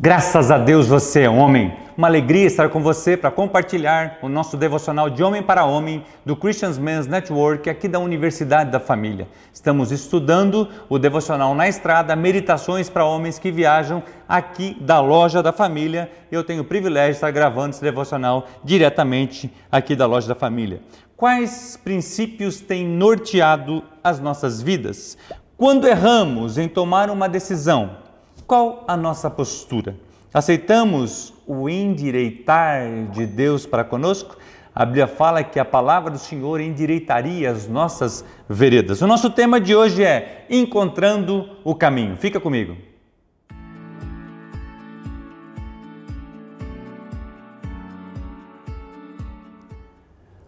Graças a Deus você é homem. Uma alegria estar com você para compartilhar o nosso devocional de homem para homem do Christians Men's Network aqui da Universidade da Família. Estamos estudando o devocional na estrada, meditações para homens que viajam aqui da loja da família. Eu tenho o privilégio de estar gravando esse devocional diretamente aqui da loja da família. Quais princípios têm norteado as nossas vidas? Quando erramos em tomar uma decisão, qual a nossa postura? Aceitamos o endireitar de Deus para conosco? A Bíblia fala que a palavra do Senhor endireitaria as nossas veredas. O nosso tema de hoje é Encontrando o Caminho. Fica comigo.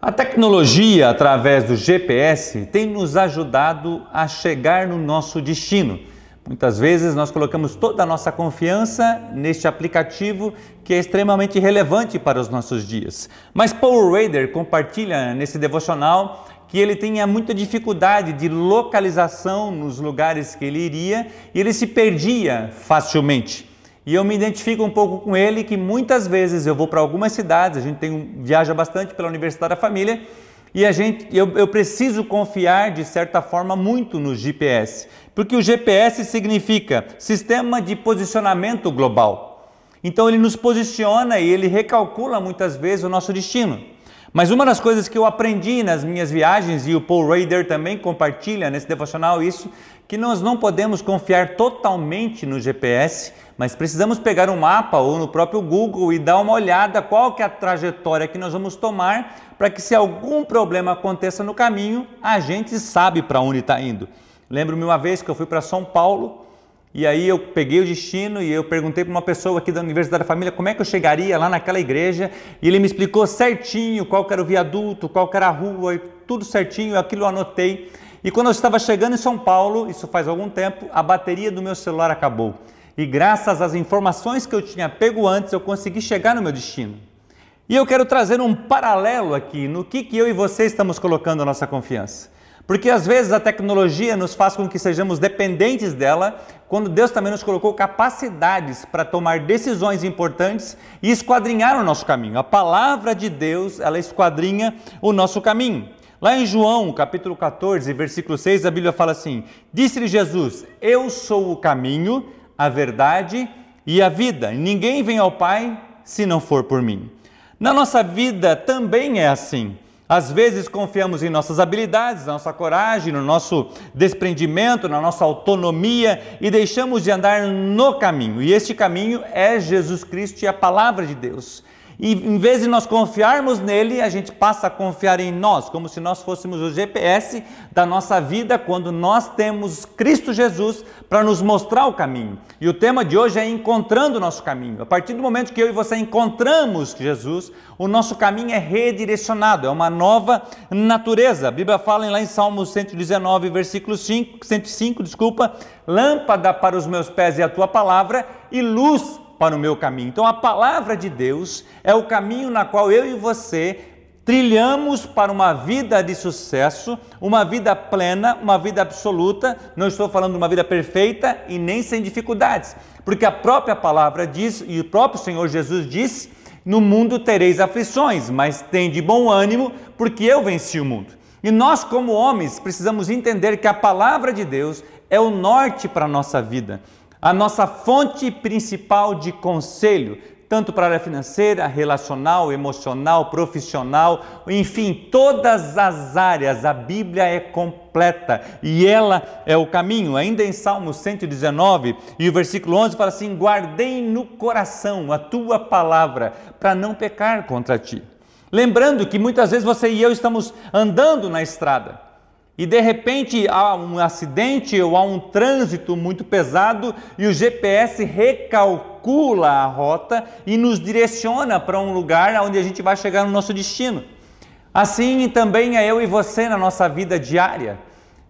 A tecnologia, através do GPS, tem nos ajudado a chegar no nosso destino. Muitas vezes nós colocamos toda a nossa confiança neste aplicativo que é extremamente relevante para os nossos dias. Mas Paul Rader compartilha nesse devocional que ele tinha muita dificuldade de localização nos lugares que ele iria e ele se perdia facilmente. E eu me identifico um pouco com ele que muitas vezes eu vou para algumas cidades, a gente tem, viaja bastante pela Universidade da Família e a gente, eu, eu preciso confiar de certa forma muito no GPS, porque o GPS significa Sistema de Posicionamento Global. Então ele nos posiciona e ele recalcula muitas vezes o nosso destino. Mas uma das coisas que eu aprendi nas minhas viagens, e o Paul Rader também compartilha nesse devocional isso, que nós não podemos confiar totalmente no GPS, mas precisamos pegar um mapa ou no próprio Google e dar uma olhada qual que é a trajetória que nós vamos tomar para que se algum problema aconteça no caminho, a gente sabe para onde está indo. Lembro-me uma vez que eu fui para São Paulo e aí eu peguei o destino e eu perguntei para uma pessoa aqui da Universidade da Família como é que eu chegaria lá naquela igreja e ele me explicou certinho qual era o viaduto, qual era a rua, tudo certinho, aquilo eu anotei. E quando eu estava chegando em São Paulo, isso faz algum tempo, a bateria do meu celular acabou. E graças às informações que eu tinha pego antes, eu consegui chegar no meu destino. E eu quero trazer um paralelo aqui no que, que eu e você estamos colocando a nossa confiança. Porque às vezes a tecnologia nos faz com que sejamos dependentes dela, quando Deus também nos colocou capacidades para tomar decisões importantes e esquadrinhar o nosso caminho. A palavra de Deus, ela esquadrinha o nosso caminho. Lá em João, capítulo 14, versículo 6, a Bíblia fala assim: Disse-lhe Jesus: Eu sou o caminho, a verdade e a vida. Ninguém vem ao Pai se não for por mim. Na nossa vida também é assim. Às vezes confiamos em nossas habilidades, na nossa coragem, no nosso desprendimento, na nossa autonomia e deixamos de andar no caminho. E este caminho é Jesus Cristo e a palavra de Deus. E em vez de nós confiarmos nele, a gente passa a confiar em nós, como se nós fôssemos o GPS da nossa vida quando nós temos Cristo Jesus para nos mostrar o caminho. E o tema de hoje é encontrando o nosso caminho. A partir do momento que eu e você encontramos Jesus, o nosso caminho é redirecionado, é uma nova natureza. A Bíblia fala lá em Salmo 119, versículo 5, 105, desculpa, lâmpada para os meus pés e a tua palavra e luz para o meu caminho. Então a palavra de Deus é o caminho na qual eu e você trilhamos para uma vida de sucesso, uma vida plena, uma vida absoluta. Não estou falando de uma vida perfeita e nem sem dificuldades, porque a própria palavra diz e o próprio Senhor Jesus diz: "No mundo tereis aflições, mas tem de bom ânimo, porque eu venci o mundo". E nós, como homens, precisamos entender que a palavra de Deus é o norte para a nossa vida a nossa fonte principal de conselho, tanto para a área financeira, relacional, emocional, profissional, enfim, todas as áreas. A Bíblia é completa e ela é o caminho. Ainda em Salmo 119 e o versículo 11 fala assim: Guardei no coração a tua palavra para não pecar contra ti. Lembrando que muitas vezes você e eu estamos andando na estrada e de repente há um acidente ou há um trânsito muito pesado e o GPS recalcula a rota e nos direciona para um lugar onde a gente vai chegar no nosso destino. Assim também é eu e você na nossa vida diária.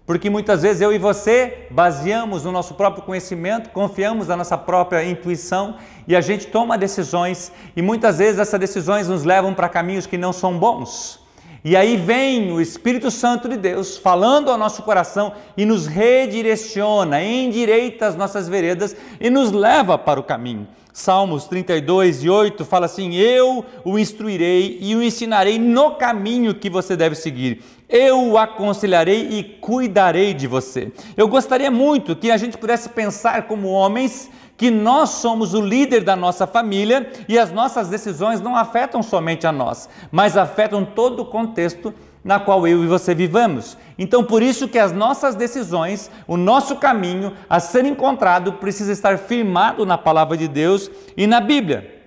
Porque muitas vezes eu e você baseamos no nosso próprio conhecimento, confiamos na nossa própria intuição e a gente toma decisões e muitas vezes essas decisões nos levam para caminhos que não são bons. E aí vem o Espírito Santo de Deus falando ao nosso coração e nos redireciona, endireita as nossas veredas e nos leva para o caminho. Salmos 32 e 8 fala assim: Eu o instruirei e o ensinarei no caminho que você deve seguir. Eu o aconselharei e cuidarei de você. Eu gostaria muito que a gente pudesse pensar como homens que nós somos o líder da nossa família e as nossas decisões não afetam somente a nós, mas afetam todo o contexto na qual eu e você vivamos. Então, por isso que as nossas decisões, o nosso caminho a ser encontrado precisa estar firmado na palavra de Deus e na Bíblia.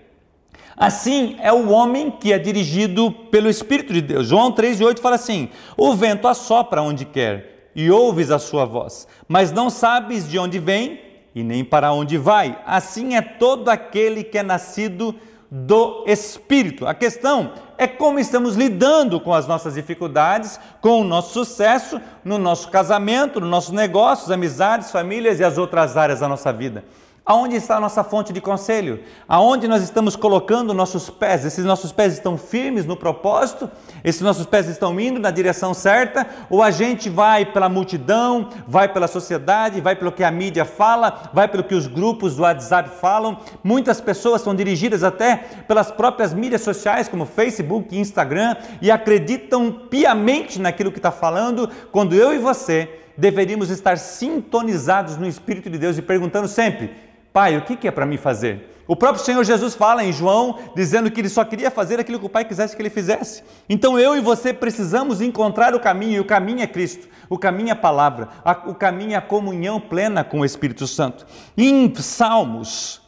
Assim é o homem que é dirigido pelo Espírito de Deus. João 3,8 fala assim: O vento assopra onde quer e ouves a sua voz, mas não sabes de onde vem e nem para onde vai. Assim é todo aquele que é nascido do Espírito. A questão é como estamos lidando com as nossas dificuldades, com o nosso sucesso no nosso casamento, nos nossos negócios, amizades, famílias e as outras áreas da nossa vida. Aonde está a nossa fonte de conselho? Aonde nós estamos colocando nossos pés? Esses nossos pés estão firmes no propósito? Esses nossos pés estão indo na direção certa? Ou a gente vai pela multidão, vai pela sociedade, vai pelo que a mídia fala, vai pelo que os grupos do WhatsApp falam? Muitas pessoas são dirigidas até pelas próprias mídias sociais, como Facebook e Instagram, e acreditam piamente naquilo que está falando, quando eu e você deveríamos estar sintonizados no Espírito de Deus e perguntando sempre Pai, o que é para mim fazer? O próprio Senhor Jesus fala em João, dizendo que ele só queria fazer aquilo que o Pai quisesse que ele fizesse. Então eu e você precisamos encontrar o caminho, e o caminho é Cristo, o caminho é a palavra, o caminho é a comunhão plena com o Espírito Santo. em Salmos,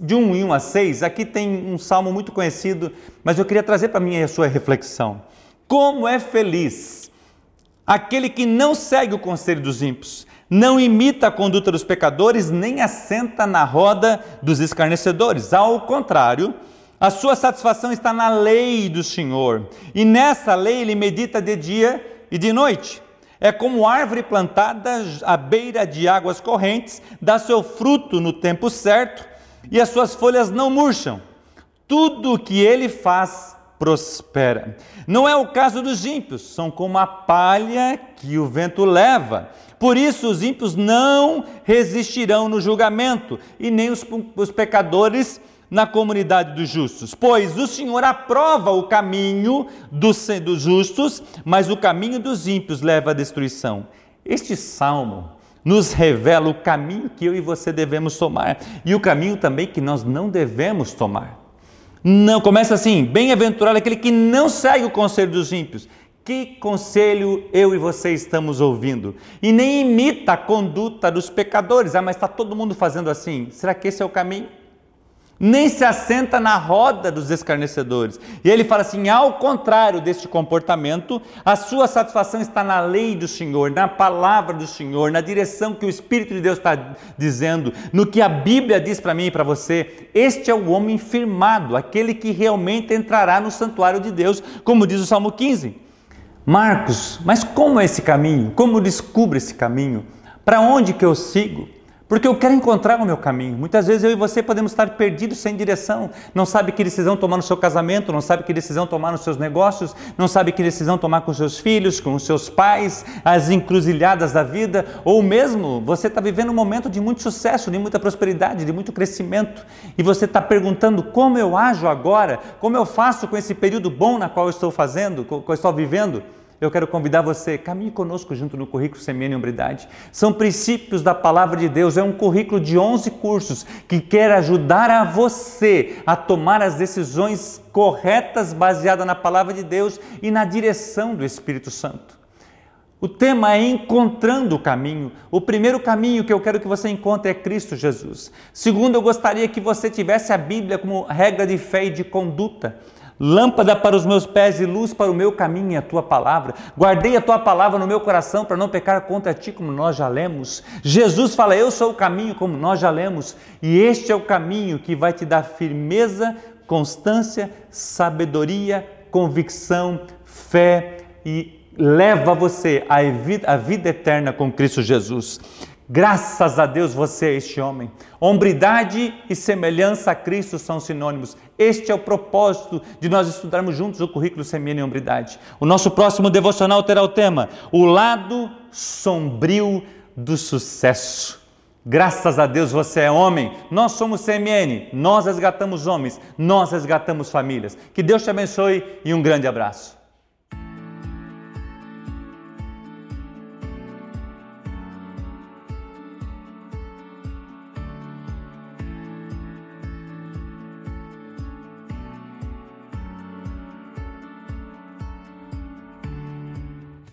de 1 em 1 a 6, aqui tem um salmo muito conhecido, mas eu queria trazer para mim a sua reflexão. Como é feliz aquele que não segue o conselho dos ímpios, não imita a conduta dos pecadores, nem assenta na roda dos escarnecedores. Ao contrário, a sua satisfação está na lei do Senhor, e nessa lei ele medita de dia e de noite. É como árvore plantada à beira de águas correntes, dá seu fruto no tempo certo, e as suas folhas não murcham. Tudo o que ele faz prospera. Não é o caso dos ímpios, são como a palha que o vento leva. Por isso, os ímpios não resistirão no julgamento, e nem os, os pecadores na comunidade dos justos. Pois o Senhor aprova o caminho dos, dos justos, mas o caminho dos ímpios leva à destruição. Este salmo nos revela o caminho que eu e você devemos tomar e o caminho também que nós não devemos tomar. Não começa assim: bem-aventurado aquele que não segue o conselho dos ímpios, que conselho eu e você estamos ouvindo? E nem imita a conduta dos pecadores. Ah, mas está todo mundo fazendo assim. Será que esse é o caminho? Nem se assenta na roda dos escarnecedores. E ele fala assim: ao contrário deste comportamento, a sua satisfação está na lei do Senhor, na palavra do Senhor, na direção que o Espírito de Deus está dizendo, no que a Bíblia diz para mim e para você. Este é o homem firmado, aquele que realmente entrará no santuário de Deus, como diz o Salmo 15. Marcos, mas como é esse caminho? Como descubro esse caminho? Para onde que eu sigo? Porque eu quero encontrar o meu caminho. Muitas vezes eu e você podemos estar perdidos sem direção. Não sabe que decisão tomar no seu casamento, não sabe que decisão tomar nos seus negócios, não sabe que decisão tomar com seus filhos, com seus pais, as encruzilhadas da vida, ou mesmo você está vivendo um momento de muito sucesso, de muita prosperidade, de muito crescimento, e você está perguntando como eu ajo agora, como eu faço com esse período bom na qual eu estou fazendo, que eu estou vivendo eu quero convidar você, caminhe conosco junto no currículo Semeia e Hombridade. São princípios da palavra de Deus, é um currículo de 11 cursos que quer ajudar a você a tomar as decisões corretas baseadas na palavra de Deus e na direção do Espírito Santo. O tema é encontrando o caminho. O primeiro caminho que eu quero que você encontre é Cristo Jesus. Segundo, eu gostaria que você tivesse a Bíblia como regra de fé e de conduta. Lâmpada para os meus pés e luz para o meu caminho a tua palavra. Guardei a tua palavra no meu coração para não pecar contra ti, como nós já lemos. Jesus fala: Eu sou o caminho, como nós já lemos. E este é o caminho que vai te dar firmeza, constância, sabedoria, convicção, fé e leva você à vida, à vida eterna com Cristo Jesus. Graças a Deus você é este homem. Hombridade e semelhança a Cristo são sinônimos. Este é o propósito de nós estudarmos juntos o currículo Semene e Hombridade. O nosso próximo devocional terá o tema: O lado sombrio do sucesso. Graças a Deus você é homem, nós somos CMN, nós resgatamos homens, nós resgatamos famílias. Que Deus te abençoe e um grande abraço.